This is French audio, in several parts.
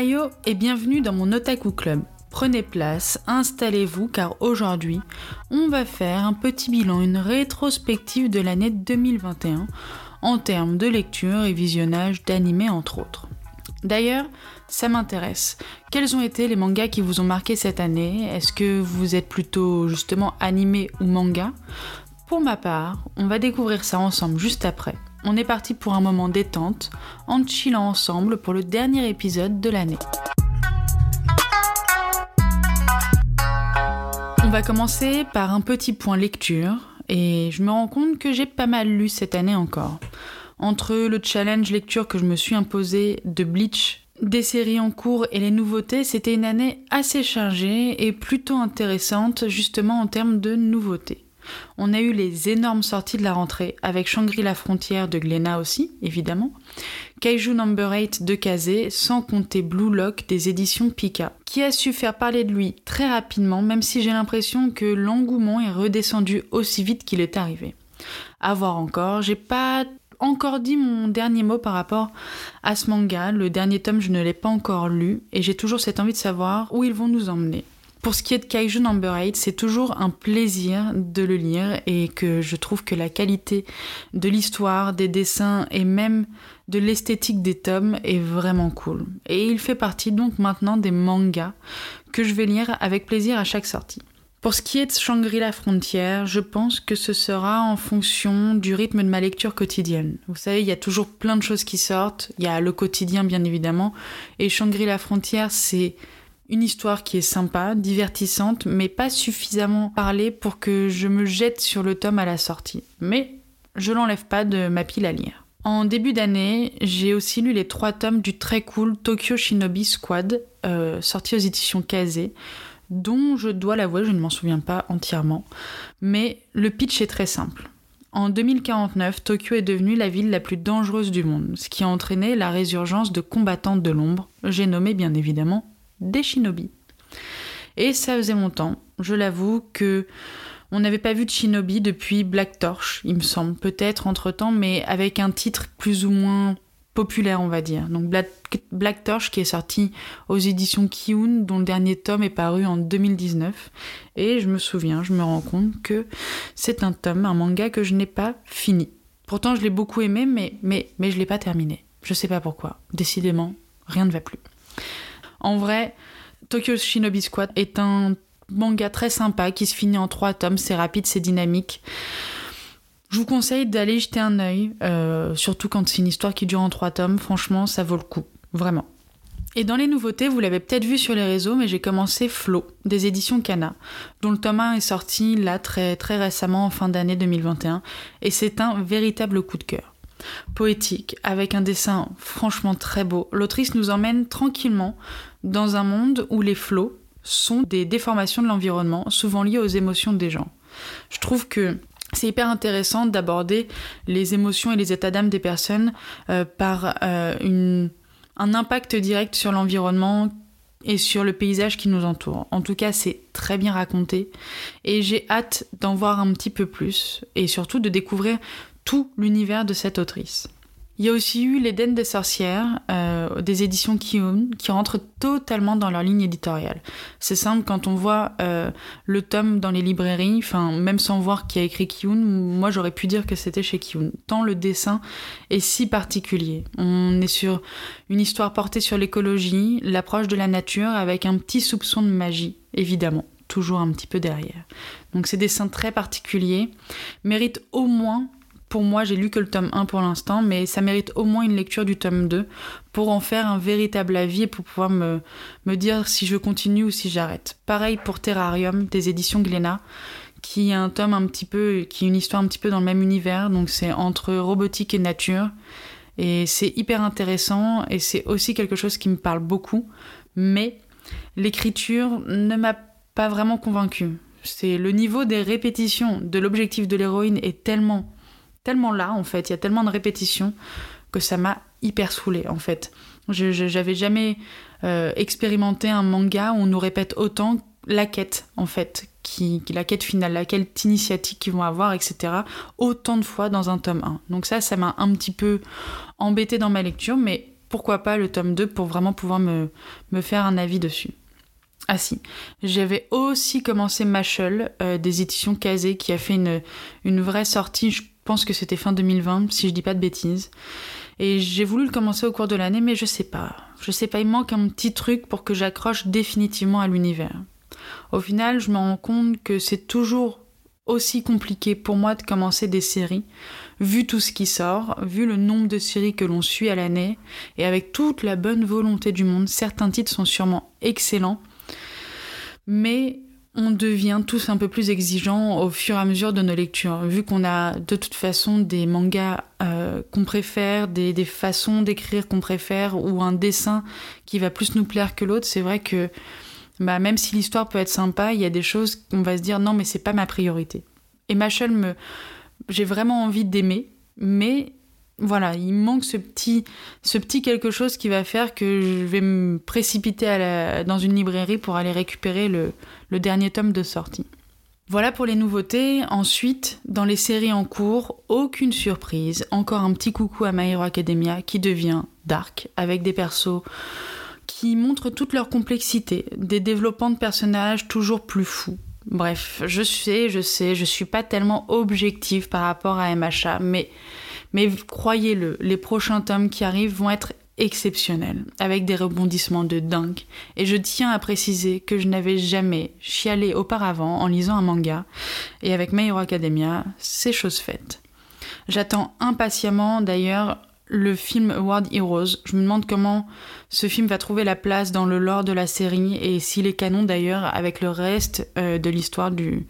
Ohio et bienvenue dans mon Otaku Club. Prenez place, installez-vous car aujourd'hui, on va faire un petit bilan, une rétrospective de l'année 2021 en termes de lecture et visionnage d'animés entre autres. D'ailleurs, ça m'intéresse. Quels ont été les mangas qui vous ont marqué cette année? Est-ce que vous êtes plutôt justement animé ou manga? Pour ma part, on va découvrir ça ensemble juste après. On est parti pour un moment détente, en chillant ensemble pour le dernier épisode de l'année. On va commencer par un petit point lecture, et je me rends compte que j'ai pas mal lu cette année encore. Entre le challenge lecture que je me suis imposé de Bleach, des séries en cours et les nouveautés, c'était une année assez chargée et plutôt intéressante justement en termes de nouveautés. On a eu les énormes sorties de la rentrée, avec Shangri-La Frontière de Glénat aussi, évidemment, Kaiju Number 8 de Kazé, sans compter Blue Lock des éditions Pika, qui a su faire parler de lui très rapidement, même si j'ai l'impression que l'engouement est redescendu aussi vite qu'il est arrivé. À voir encore, j'ai pas encore dit mon dernier mot par rapport à ce manga. Le dernier tome, je ne l'ai pas encore lu et j'ai toujours cette envie de savoir où ils vont nous emmener. Pour ce qui est de Kaiju Number 8, c'est toujours un plaisir de le lire et que je trouve que la qualité de l'histoire, des dessins et même de l'esthétique des tomes est vraiment cool. Et il fait partie donc maintenant des mangas que je vais lire avec plaisir à chaque sortie. Pour ce qui est de Shangri-La Frontière, je pense que ce sera en fonction du rythme de ma lecture quotidienne. Vous savez, il y a toujours plein de choses qui sortent. Il y a le quotidien, bien évidemment. Et Shangri-La Frontière, c'est une histoire qui est sympa, divertissante, mais pas suffisamment parlée pour que je me jette sur le tome à la sortie. Mais je l'enlève pas de ma pile à lire. En début d'année, j'ai aussi lu les trois tomes du très cool Tokyo Shinobi Squad, euh, sorti aux éditions Kazé dont je dois l'avouer, je ne m'en souviens pas entièrement, mais le pitch est très simple. En 2049, Tokyo est devenue la ville la plus dangereuse du monde, ce qui a entraîné la résurgence de combattantes de l'ombre, j'ai nommé bien évidemment des shinobi. Et ça faisait longtemps, je l'avoue, que on n'avait pas vu de shinobi depuis Black Torch, il me semble, peut-être entre-temps, mais avec un titre plus ou moins populaire, on va dire. Donc Black, Torch qui est sorti aux éditions Kiun, dont le dernier tome est paru en 2019. Et je me souviens, je me rends compte que c'est un tome, un manga que je n'ai pas fini. Pourtant, je l'ai beaucoup aimé, mais, mais, mais je l'ai pas terminé. Je sais pas pourquoi. Décidément, rien ne va plus. En vrai, Tokyo Shinobi Squad est un manga très sympa qui se finit en trois tomes. C'est rapide, c'est dynamique. Je vous conseille d'aller jeter un œil, euh, surtout quand c'est une histoire qui dure en trois tomes. Franchement, ça vaut le coup, vraiment. Et dans les nouveautés, vous l'avez peut-être vu sur les réseaux, mais j'ai commencé Flo, des éditions Cana, dont le tome 1 est sorti là très, très récemment en fin d'année 2021, et c'est un véritable coup de cœur. Poétique, avec un dessin franchement très beau, l'autrice nous emmène tranquillement dans un monde où les flots sont des déformations de l'environnement, souvent liées aux émotions des gens. Je trouve que c'est hyper intéressant d'aborder les émotions et les états d'âme des personnes euh, par euh, un impact direct sur l'environnement et sur le paysage qui nous entoure. En tout cas, c'est très bien raconté et j'ai hâte d'en voir un petit peu plus et surtout de découvrir tout l'univers de cette autrice. Il y a aussi eu L'Éden des sorcières, euh, des éditions Kiun, qui rentrent totalement dans leur ligne éditoriale. C'est simple, quand on voit euh, le tome dans les librairies, enfin, même sans voir qui a écrit Kiun, moi j'aurais pu dire que c'était chez Kiun. Tant le dessin est si particulier. On est sur une histoire portée sur l'écologie, l'approche de la nature, avec un petit soupçon de magie, évidemment toujours un petit peu derrière. Donc ces dessins très particuliers méritent au moins pour moi, j'ai lu que le tome 1 pour l'instant, mais ça mérite au moins une lecture du tome 2 pour en faire un véritable avis et pour pouvoir me, me dire si je continue ou si j'arrête. Pareil pour Terrarium des éditions Glénat, qui est un tome un petit peu, qui est une histoire un petit peu dans le même univers, donc c'est entre robotique et nature. Et c'est hyper intéressant et c'est aussi quelque chose qui me parle beaucoup, mais l'écriture ne m'a pas vraiment convaincue. C'est le niveau des répétitions de l'objectif de l'héroïne est tellement tellement là en fait, il y a tellement de répétitions que ça m'a hyper saoulée en fait. Je, j'avais jamais euh, expérimenté un manga où on nous répète autant la quête en fait, qui, la quête finale, la quête initiatique qu'ils vont avoir, etc. Autant de fois dans un tome 1. Donc ça, ça m'a un petit peu embêté dans ma lecture, mais pourquoi pas le tome 2 pour vraiment pouvoir me, me faire un avis dessus. Ah si, j'avais aussi commencé Machel euh, des éditions Kazé qui a fait une, une vraie sortie, je que c'était fin 2020 si je dis pas de bêtises. Et j'ai voulu le commencer au cours de l'année mais je sais pas. Je sais pas, il manque un petit truc pour que j'accroche définitivement à l'univers. Au final, je me rends compte que c'est toujours aussi compliqué pour moi de commencer des séries, vu tout ce qui sort, vu le nombre de séries que l'on suit à l'année, et avec toute la bonne volonté du monde, certains titres sont sûrement excellents, mais on devient tous un peu plus exigeants au fur et à mesure de nos lectures. Vu qu'on a de toute façon des mangas euh, qu'on préfère, des, façons d'écrire qu'on préfère, ou un dessin qui va plus nous plaire que l'autre, c'est vrai que bah, même si l'histoire peut être sympa, il y a des choses qu'on va se dire non, mais c'est pas ma priorité. Et Machel, me... j'ai vraiment envie d'aimer, mais voilà, il manque ce petit, quelque chose qui va faire que je vais me précipiter dans une librairie pour aller récupérer le, le dernier tome de sortie. Voilà pour les nouveautés. Ensuite, dans les séries en cours, aucune surprise. Encore un petit coucou à My Hero Academia qui devient dark avec des persos qui montrent toute leur complexité, des développements de personnages toujours plus fous. Bref, je sais, je sais, je suis pas tellement objective par rapport à MHA, mais mais croyez-le, les prochains tomes qui arrivent vont être exceptionnels, avec des rebondissements de dingue. Et je tiens à préciser que je n'avais jamais chialé auparavant en lisant un manga, et avec My Hero Academia, c'est chose faite. J'attends impatiemment d'ailleurs le film World Heroes. Je me demande comment ce film va trouver la place dans le lore de la série et s'il est canon d'ailleurs avec le reste euh, de l'histoire de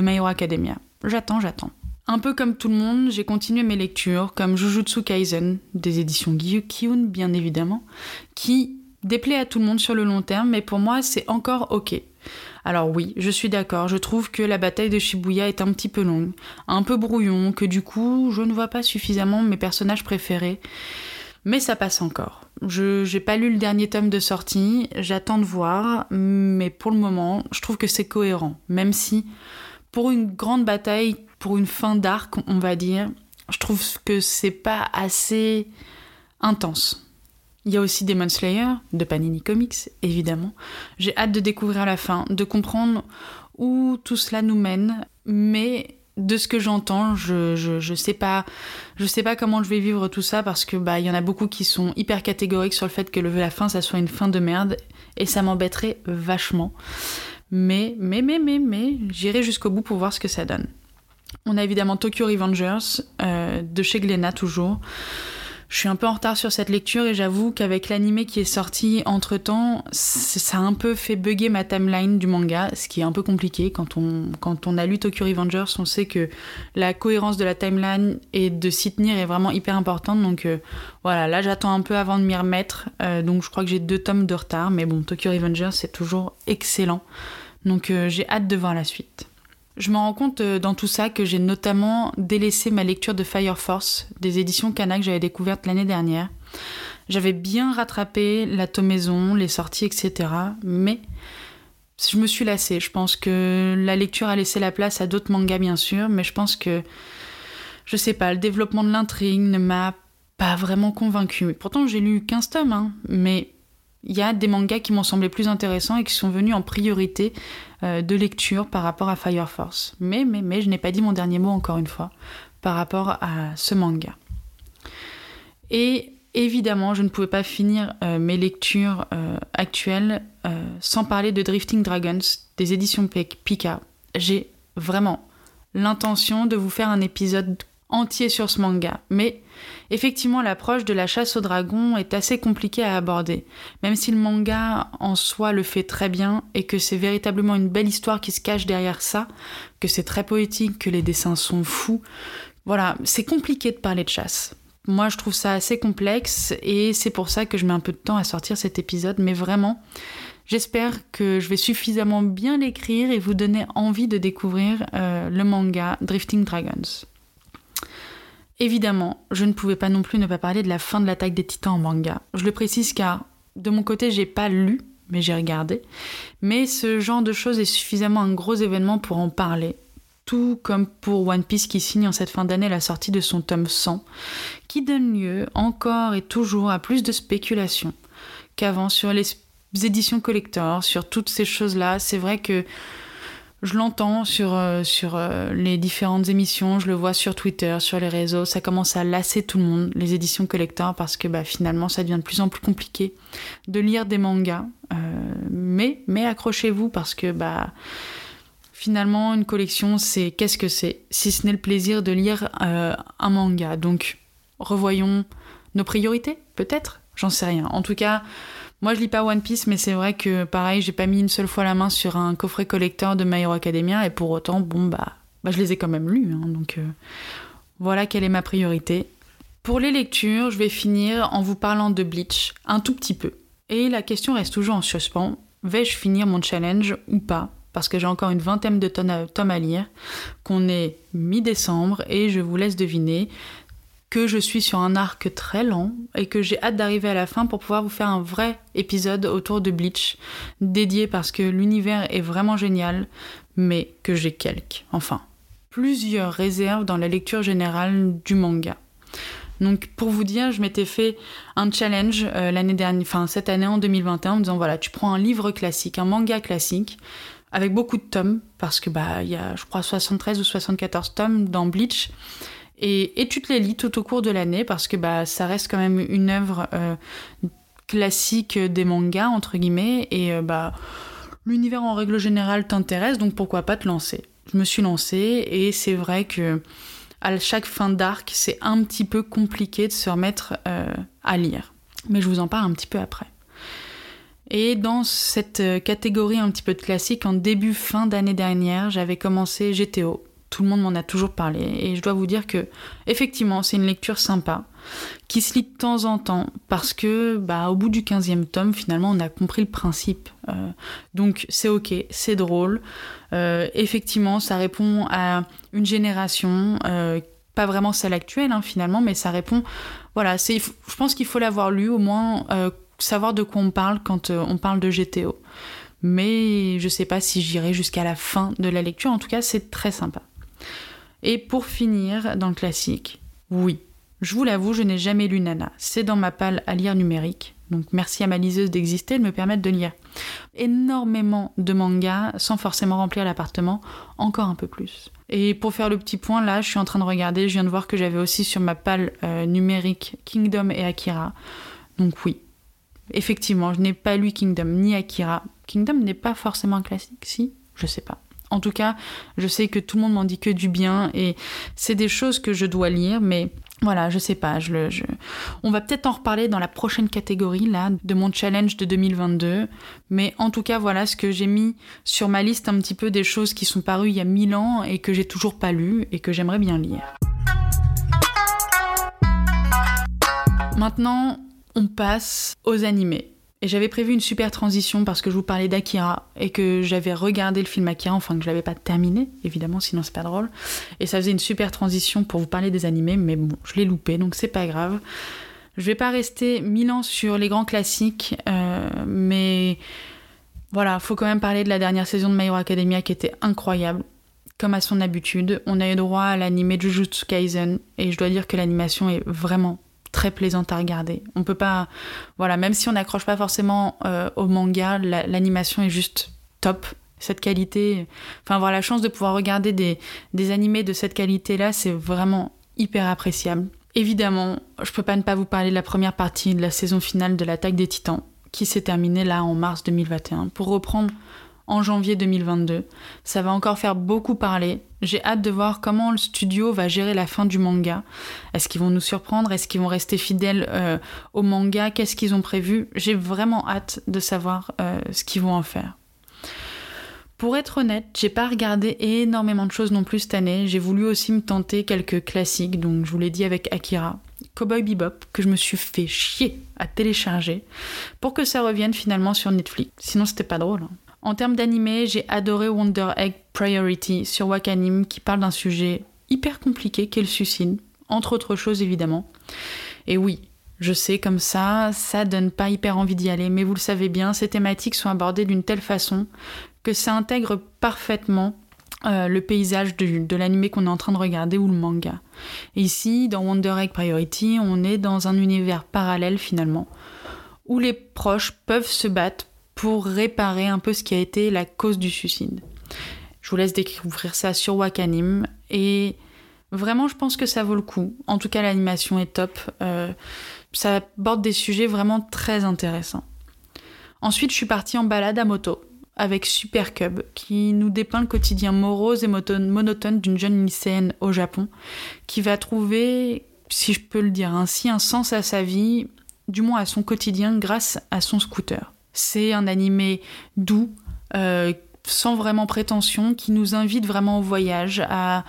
My Hero Academia. J'attends, j'attends. Un peu comme tout le monde, j'ai continué mes lectures, comme Jujutsu Kaisen, des éditions Gyukyun bien évidemment, qui déplaît à tout le monde sur le long terme, mais pour moi c'est encore ok. Alors oui, je suis d'accord, je trouve que la bataille de Shibuya est un petit peu longue, un peu brouillon, que du coup je ne vois pas suffisamment mes personnages préférés, mais ça passe encore. Je n'ai pas lu le dernier tome de sortie, j'attends de voir, mais pour le moment, je trouve que c'est cohérent, même si pour une grande bataille pour une fin d'arc, on va dire, je trouve que c'est pas assez intense. Il y a aussi Demon Slayer de Panini Comics, évidemment. J'ai hâte de découvrir la fin, de comprendre où tout cela nous mène, mais de ce que j'entends, je, sais pas, je sais pas comment je vais vivre tout ça parce que bah y en a beaucoup qui sont hyper catégoriques sur le fait que le, la fin ça soit une fin de merde et ça m'embêterait vachement. Mais mais mais mais mais j'irai jusqu'au bout pour voir ce que ça donne. On a évidemment Tokyo Revengers, euh, de chez Glénat toujours. Je suis un peu en retard sur cette lecture et j'avoue qu'avec l'anime qui est sorti entre temps, ça a un peu fait bugger ma timeline du manga, ce qui est un peu compliqué. Quand on, a lu Tokyo Revengers, on sait que la cohérence de la timeline et de s'y tenir est vraiment hyper importante. Donc euh, voilà, là j'attends un peu avant de m'y remettre. Euh, donc je crois que j'ai deux tomes de retard, mais bon, Tokyo Revengers c'est toujours excellent. Donc j'ai hâte de voir la suite. Je me rends compte euh, dans tout ça que j'ai notamment délaissé ma lecture de Fire Force, des éditions Kana que j'avais découvertes l'année dernière. J'avais bien rattrapé la tomaison, les sorties, etc. Mais je me suis lassée. Je pense que la lecture a laissé la place à d'autres mangas, bien sûr, mais je pense que, je sais pas, le développement de l'intrigue ne m'a pas vraiment convaincue. Pourtant, j'ai lu 15 tomes, hein, mais il y a des mangas qui m'ont semblé plus intéressants et qui sont venus en priorité de lecture par rapport à Fire Force. Mais, mais, mais, je n'ai pas dit mon dernier mot encore une fois par rapport à ce manga. Et évidemment, je ne pouvais pas finir euh, mes lectures euh, actuelles sans parler de Drifting Dragons des éditions Pika. J'ai vraiment l'intention de vous faire un épisode entier sur ce manga, mais effectivement l'approche de la chasse au dragon est assez compliquée à aborder, même si le manga en soi le fait très bien et que c'est véritablement une belle histoire qui se cache derrière ça, que c'est très poétique, que les dessins sont fous. Voilà, c'est compliqué de parler de chasse. Moi, je trouve ça assez complexe et c'est pour ça que je mets un peu de temps à sortir cet épisode, mais vraiment, J'espère que je vais suffisamment bien l'écrire et vous donner envie de découvrir euh, le manga Drifting Dragons. Évidemment, je ne pouvais pas non plus ne pas parler de la fin de l'attaque des titans en manga. Je le précise car de mon côté, j'ai pas lu, mais j'ai regardé. Mais ce genre de choses est suffisamment un gros événement pour en parler. tout comme pour One Piece qui signe en cette fin d'année la sortie de son tome 100, qui donne lieu encore et toujours à plus de spéculations qu'avant sur les éditions collector, sur toutes ces choses-là. C'est vrai que je l'entends sur, euh, euh, les différentes émissions, je le vois sur Twitter, sur les réseaux, ça commence à lasser tout le monde, les éditions collector, parce que bah, finalement ça devient de plus en plus compliqué de lire des mangas. Euh, mais mais accrochez-vous parce que bah, finalement une collection c'est qu'est-ce que c'est? Si ce n'est le plaisir de lire un manga. Donc revoyons nos priorités peut-être, j'en sais rien. En tout cas, moi, je lis pas One Piece, mais c'est vrai que pareil, j'ai pas mis une seule fois la main sur un coffret collector de My Hero Academia, et pour autant, bon, bah, bah je les ai quand même lus. Hein, donc euh, voilà quelle est ma priorité. Pour les lectures, je vais finir en vous parlant de Bleach, un tout petit peu. Et la question reste toujours en suspens vais-je finir mon challenge ou pas? Parce que j'ai encore une vingtaine de tomes à lire, qu'on est mi-décembre, et je vous laisse deviner que je suis sur un arc très lent et que j'ai hâte d'arriver à la fin pour pouvoir vous faire un vrai épisode autour de Bleach, dédié parce que l'univers est vraiment génial, mais que j'ai quelques, enfin, plusieurs réserves dans la lecture générale du manga. Donc pour vous dire, je m'étais fait un challenge euh, l'année dernière, enfin cette année en 2021, en me disant voilà, tu prends un livre classique, un manga classique, avec beaucoup de tomes, parce que bah il y a je crois 73 ou 74 tomes dans Bleach, et, tu te les lis tout au cours de l'année parce que bah, ça reste quand même une œuvre euh, classique des mangas, entre guillemets, et euh, bah, l'univers en règle générale t'intéresse, donc pourquoi pas te lancer. Je me suis lancée et c'est vrai que à chaque fin d'arc, c'est un petit peu compliqué de se remettre euh, à lire. Mais je vous en parle un petit peu après. Et dans cette catégorie un petit peu de classique, en début fin d'année dernière, j'avais commencé GTO, tout le monde m'en a toujours parlé. Et je dois vous dire que, effectivement, c'est une lecture sympa, qui se lit de temps en temps, parce que, bah, au bout du 15e tome, finalement, on a compris le principe. Euh, donc, c'est ok, c'est drôle. Euh, effectivement, ça répond à une génération, euh, pas vraiment celle actuelle, hein, finalement, mais ça répond. Voilà, je pense qu'il faut l'avoir lu, au moins savoir de quoi on parle quand on parle de GTO mais je sais pas si j'irai jusqu'à la fin de la lecture. En tout cas, c'est très sympa. Et pour finir, dans le classique, oui, je vous l'avoue, je n'ai jamais lu Nana. C'est dans ma palle à lire numérique. Donc merci à ma liseuse d'exister, de me permettre de lire énormément de mangas sans forcément remplir l'appartement, encore un peu plus. Et pour faire le petit point, là, je suis en train de regarder, je viens de voir que j'avais aussi sur ma palle euh, numérique Kingdom et Akira. Donc oui, effectivement, je n'ai pas lu Kingdom ni Akira. Kingdom n'est pas forcément un classique, si? Je sais pas. En tout cas, je sais que tout le monde m'en dit que du bien et c'est des choses que je dois lire, mais voilà, je sais pas. On va peut-être en reparler dans la prochaine catégorie là de mon challenge de 2022. Mais en tout cas, voilà ce que j'ai mis sur ma liste un petit peu des choses qui sont parues il y a mille ans et que j'ai toujours pas lues et que j'aimerais bien lire. Maintenant, on passe aux animés. Et j'avais prévu une super transition parce que je vous parlais d'Akira et que j'avais regardé le film Akira, enfin que je l'avais pas terminé, évidemment, sinon c'est pas drôle. Et ça faisait une super transition pour vous parler des animés, mais bon, je l'ai loupé, donc c'est pas grave. Je vais pas rester mille ans sur les grands classiques, euh, mais voilà, faut quand même parler de la dernière saison de My Hero Academia qui était incroyable. Comme à son habitude, on a eu droit à l'animé Jujutsu Kaisen et je dois dire que l'animation est vraiment très plaisante à regarder. On peut pas, voilà, même si on n'accroche pas forcément euh, au manga, l'animation est juste top. Cette qualité, enfin avoir la chance de pouvoir regarder des, des animés de cette qualité-là, c'est vraiment hyper appréciable. Évidemment, je peux pas ne pas vous parler de la première partie de la saison finale de l'attaque des titans, qui s'est terminée là en mars 2021. Pour reprendre en janvier 2022. Ça va encore faire beaucoup parler. J'ai hâte de voir comment le studio va gérer la fin du manga. Est-ce qu'ils vont nous surprendre? Est-ce qu'ils vont rester fidèles euh, au manga? Qu'est-ce qu'ils ont prévu? J'ai vraiment hâte de savoir euh, ce qu'ils vont en faire. Pour être honnête, j'ai pas regardé énormément de choses non plus cette année. J'ai voulu aussi me tenter quelques classiques, donc je vous l'ai dit avec Akira, Cowboy Bebop, que je me suis fait chier à télécharger, pour que ça revienne finalement sur Netflix. Sinon, c'était pas drôle. Hein. En termes d'animé, j'ai adoré Wonder Egg Priority sur Wakanim qui parle d'un sujet hyper compliqué qu'est le suicide, entre autres choses évidemment. Et oui, je sais comme ça, ça donne pas hyper envie d'y aller, mais vous le savez bien, ces thématiques sont abordées d'une telle façon que ça intègre parfaitement euh, le paysage de, l'animé qu'on est en train de regarder ou le manga. Ici, dans Wonder Egg Priority, on est dans un univers parallèle finalement, où les proches peuvent se battre pour réparer un peu ce qui a été la cause du suicide. Je vous laisse découvrir ça sur Wakanim et vraiment je pense que ça vaut le coup. En tout cas l'animation est top. Euh, ça aborde des sujets vraiment très intéressants. Ensuite je suis partie en balade à moto avec Super Cub qui nous dépeint le quotidien morose et monotone d'une jeune lycéenne au Japon qui va trouver, si je peux le dire ainsi, un sens à sa vie, du moins à son quotidien grâce à son scooter. C'est un animé doux, euh, sans vraiment prétention, qui nous invite vraiment au voyage, à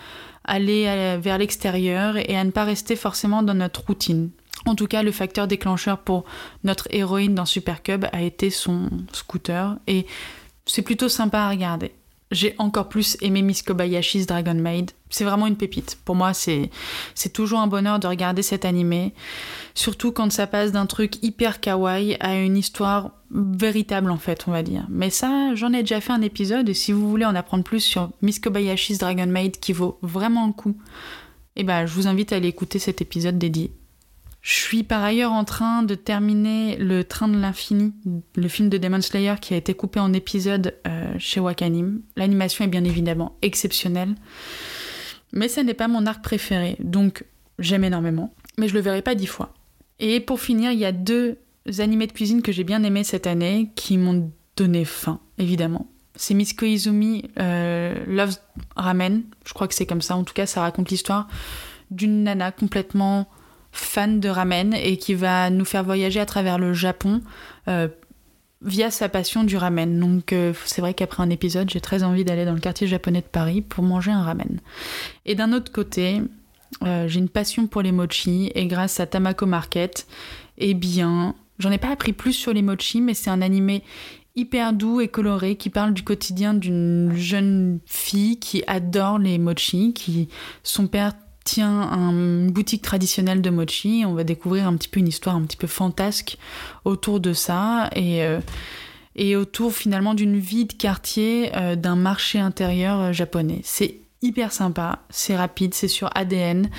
aller vers l'extérieur et à ne pas rester forcément dans notre routine. En tout cas, le facteur déclencheur pour notre héroïne dans Super Cub a été son scooter et c'est plutôt sympa à regarder j'ai encore plus aimé Miss Kobayashi's Dragon Maid. C'est vraiment une pépite. Pour moi, c'est toujours un bonheur de regarder cet animé, surtout quand ça passe d'un truc hyper kawaii à une histoire véritable en fait, on va dire. Mais ça, j'en ai déjà fait un épisode et si vous voulez en apprendre plus sur Miss Kobayashi's Dragon Maid qui vaut vraiment le coup, eh ben, je vous invite à aller écouter cet épisode dédié. Je suis par ailleurs en train de terminer Le Train de l'Infini, le film de Demon Slayer qui a été coupé en épisodes euh, chez Wakanim. L'animation est bien évidemment exceptionnelle, mais ce n'est pas mon arc préféré, donc j'aime énormément, mais je le verrai pas dix fois. Et pour finir, il y a deux animés de cuisine que j'ai bien aimés cette année qui m'ont donné faim, évidemment. C'est Miss Koizumi euh, Loves Ramen, je crois que c'est comme ça, en tout cas ça raconte l'histoire d'une nana complètement fan de ramen et qui va nous faire voyager à travers le Japon euh, via sa passion du ramen. Donc euh, c'est vrai qu'après un épisode, j'ai très envie d'aller dans le quartier japonais de Paris pour manger un ramen. Et d'un autre côté, euh, j'ai une passion pour les mochi et grâce à Tamako Market, eh bien, j'en ai pas appris plus sur les mochi, mais c'est un animé hyper doux et coloré qui parle du quotidien d'une jeune fille qui adore les mochi, qui son père tient une boutique traditionnelle de mochi. On va découvrir un petit peu une histoire un petit peu fantasque autour de ça et, euh, et autour finalement d'une vie de quartier euh, d'un marché intérieur euh, japonais. C'est hyper sympa, c'est rapide, c'est sur ADN.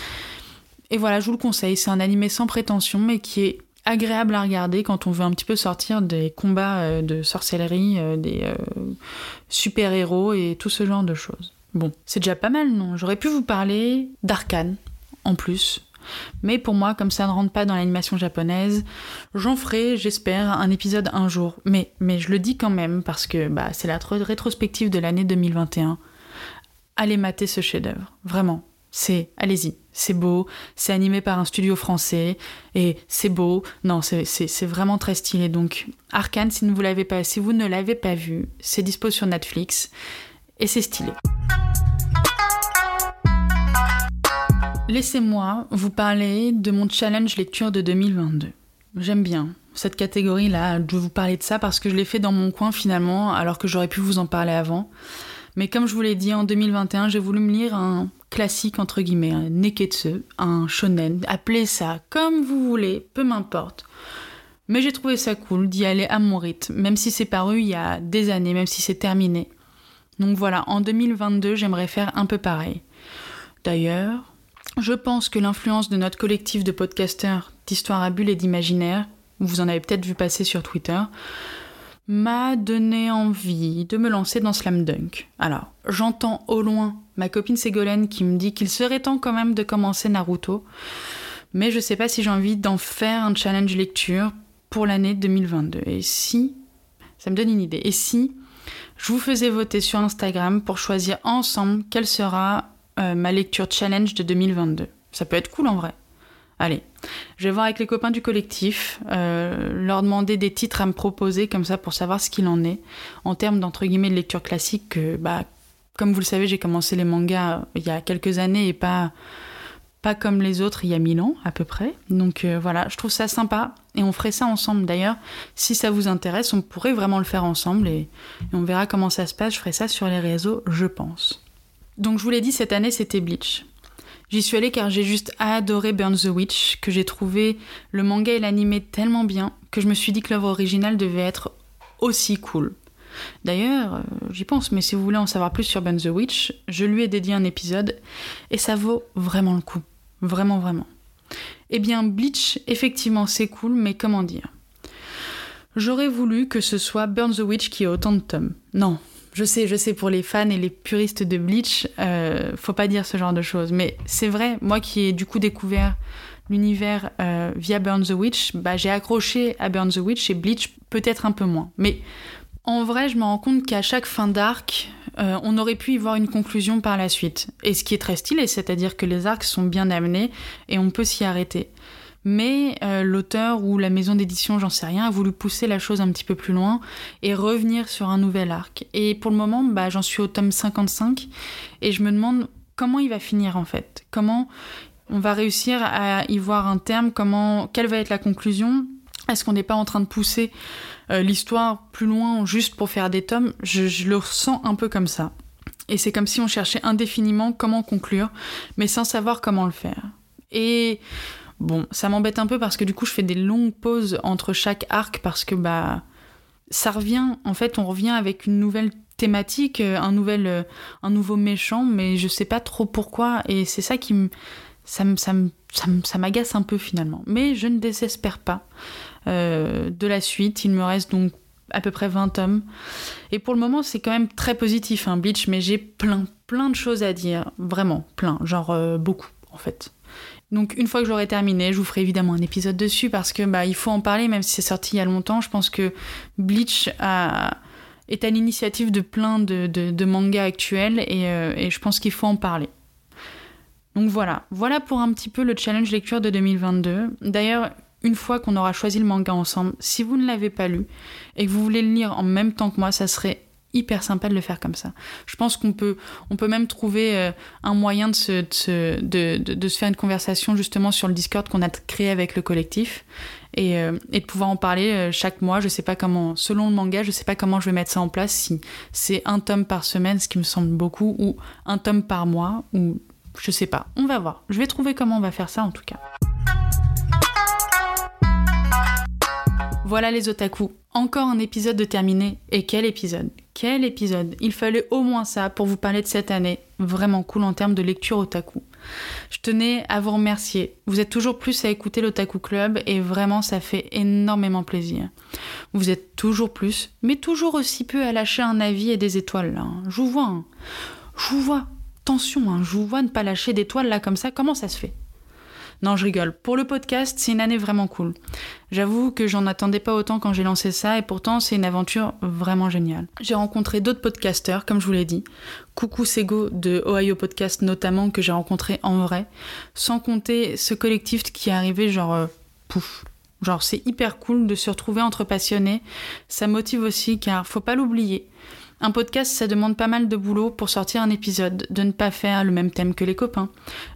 Et voilà, je vous le conseille, c'est un animé sans prétention mais qui est agréable à regarder quand on veut un petit peu sortir des combats de sorcellerie, des super-héros et tout ce genre de choses. Bon, c'est déjà pas mal, non? J'aurais pu vous parler d'Arkane, en plus. Mais pour moi, comme ça ne rentre pas dans l'animation japonaise, j'en ferai, j'espère, un épisode un jour. Mais, je le dis quand même, parce que bah, c'est la rétrospective de l'année 2021. Allez mater ce chef-d'œuvre, vraiment. C'est, allez-y, c'est beau, c'est animé par un studio français, et c'est beau, non, c'est vraiment très stylé. Donc, Arkane, si, vous, si vous ne l'avez pas vu, c'est dispo sur Netflix, et c'est stylé. Laissez-moi vous parler de mon challenge lecture de 2022. J'aime bien cette catégorie-là, de vous parler de ça parce que je l'ai fait dans mon coin finalement, alors que j'aurais pu vous en parler avant. Mais comme je vous l'ai dit, en 2021, j'ai voulu me lire un classique entre guillemets, un neketsu, un shonen, appelez ça comme vous voulez, peu m'importe. Mais j'ai trouvé ça cool d'y aller à mon rythme, même si c'est paru il y a des années, même si c'est terminé. Donc voilà, en 2022, j'aimerais faire un peu pareil. D'ailleurs, je pense que l'influence de notre collectif de podcasteurs d'histoire à bulles et d'imaginaire, vous en avez peut-être vu passer sur Twitter, m'a donné envie de me lancer dans Slam Dunk. Alors, j'entends au loin ma copine Ségolène qui me dit qu'il serait temps quand même de commencer Naruto, mais je sais pas si j'ai envie d'en faire un challenge lecture pour l'année 2022. Et si, ça me donne une idée, et si je vous faisais voter sur Instagram pour choisir ensemble quelle sera euh, ma lecture challenge de 2022. Ça peut être cool en vrai. Allez, je vais voir avec les copains du collectif, euh, leur demander des titres à me proposer comme ça pour savoir ce qu'il en est en termes d'entre guillemets de lecture classique. Que, bah, comme vous le savez, j'ai commencé les mangas il y a quelques années et pas pas comme les autres il y a mille ans à peu près. Donc euh, voilà, je trouve ça sympa et on ferait ça ensemble. D'ailleurs, si ça vous intéresse, on pourrait vraiment le faire ensemble et, on verra comment ça se passe. Je ferai ça sur les réseaux, je pense. Donc je vous l'ai dit, cette année c'était Bleach. J'y suis allée car j'ai juste adoré Burn the Witch, que j'ai trouvé le manga et l'animé tellement bien que je me suis dit que l'œuvre originale devait être aussi cool. D'ailleurs, euh, j'y pense, mais si vous voulez en savoir plus sur Burn the Witch, je lui ai dédié un épisode et ça vaut vraiment le coup. Vraiment, vraiment. Eh bien, Bleach, effectivement, c'est cool, mais comment dire? J'aurais voulu que ce soit Burn the Witch qui ait autant de tomes. Non, je sais, je sais, pour les fans et les puristes de Bleach, euh, faut pas dire ce genre de choses. Mais c'est vrai, moi qui ai du coup découvert l'univers euh, via Burn the Witch, bah, j'ai accroché à Burn the Witch et Bleach peut-être un peu moins. Mais en vrai, je me rends compte qu'à chaque fin d'arc, euh, on aurait pu y voir une conclusion par la suite. Et ce qui est très stylé, c'est-à-dire que les arcs sont bien amenés et on peut s'y arrêter. Mais euh, l'auteur ou la maison d'édition, j'en sais rien, a voulu pousser la chose un petit peu plus loin et revenir sur un nouvel arc. Et pour le moment, bah, j'en suis au tome 55 et je me demande comment il va finir en fait. Comment on va réussir à y voir un terme, comment, quelle va être la conclusion? Est-ce qu'on n'est pas en train de pousser euh, l'histoire plus loin juste pour faire des tomes? Je, le ressens un peu comme ça. Et c'est comme si on cherchait indéfiniment comment conclure, mais sans savoir comment le faire. Et bon, ça m'embête un peu parce que du coup je fais des longues pauses entre chaque arc parce que bah ça revient, en fait on revient avec une nouvelle thématique, euh, un nouvel, euh, un nouveau méchant, mais je sais pas trop pourquoi et c'est ça qui me ça, ça, m'agace un peu finalement. Mais je ne désespère pas euh, de la suite. Il me reste donc à peu près 20 tomes. Et pour le moment, c'est quand même très positif, hein, Bleach, mais j'ai plein, plein de choses à dire. Vraiment, plein. Genre beaucoup, en fait. Donc une fois que j'aurai terminé, je vous ferai évidemment un épisode dessus parce que bah il faut en parler même si c'est sorti il y a longtemps. Je pense que Bleach est à l'initiative de plein de, mangas actuels et, euh, et je pense qu'il faut en parler. Donc voilà, voilà pour un petit peu le challenge lecture de 2022. D'ailleurs, une fois qu'on aura choisi le manga ensemble, si vous ne l'avez pas lu et que vous voulez le lire en même temps que moi, ça serait hyper sympa de le faire comme ça. Je pense qu'on peut, on peut même trouver euh, un moyen de se, de, de, se, faire une conversation justement sur le Discord qu'on a créé avec le collectif et, euh, et, de pouvoir en parler euh, chaque mois. Je sais pas comment, selon le manga, je sais pas comment je vais mettre ça en place, si c'est un tome par semaine, ce qui me semble beaucoup, ou un tome par mois, ou je sais pas, on va voir. Je vais trouver comment on va faire ça en tout cas. Voilà les otaku, encore un épisode de terminé. Et quel épisode Quel épisode Il fallait au moins ça pour vous parler de cette année, vraiment cool en termes de lecture otaku. Je tenais à vous remercier. Vous êtes toujours plus à écouter l'Otaku Club et vraiment ça fait énormément plaisir. Vous êtes toujours plus, mais toujours aussi peu à lâcher un avis et des étoiles là. Hein. Je vous vois. Hein. Je vous vois. Attention, hein, je vous vois ne pas lâcher d'étoiles là comme ça, comment ça se fait? Non, je rigole. Pour le podcast, c'est une année vraiment cool. J'avoue que j'en attendais pas autant quand j'ai lancé ça et pourtant c'est une aventure vraiment géniale. J'ai rencontré d'autres podcasteurs, comme je vous l'ai dit. Coucou Sego de Ohio Podcast notamment que j'ai rencontré en vrai. Sans compter ce collectif qui est arrivé genre euh, pouf. Genre c'est hyper cool de se retrouver entre passionnés. Ça motive aussi car faut pas l'oublier. Un podcast, ça demande pas mal de boulot pour sortir un épisode, de ne pas faire le même thème que les copains,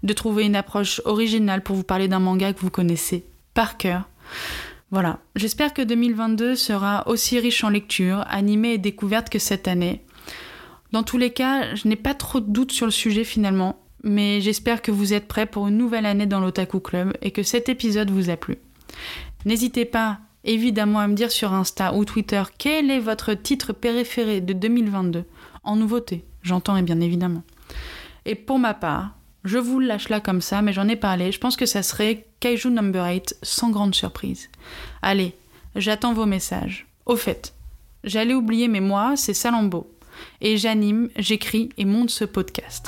de trouver une approche originale pour vous parler d'un manga que vous connaissez par cœur. Voilà, j'espère que 2022 sera aussi riche en lecture, animée et découverte que cette année. Dans tous les cas, je n'ai pas trop de doutes sur le sujet finalement, mais j'espère que vous êtes prêts pour une nouvelle année dans l'Otaku Club et que cet épisode vous a plu. N'hésitez pas évidemment à me dire sur Insta ou Twitter quel est votre titre préféré de 2022 en nouveauté, j'entends et bien évidemment. Et pour ma part, je vous lâche là comme ça, mais j'en ai parlé, je pense que ça serait Kaiju Number 8 sans grande surprise. Allez, j'attends vos messages. Au fait, j'allais oublier, mais moi, c'est Salambo. Et j'anime, j'écris et monte ce podcast.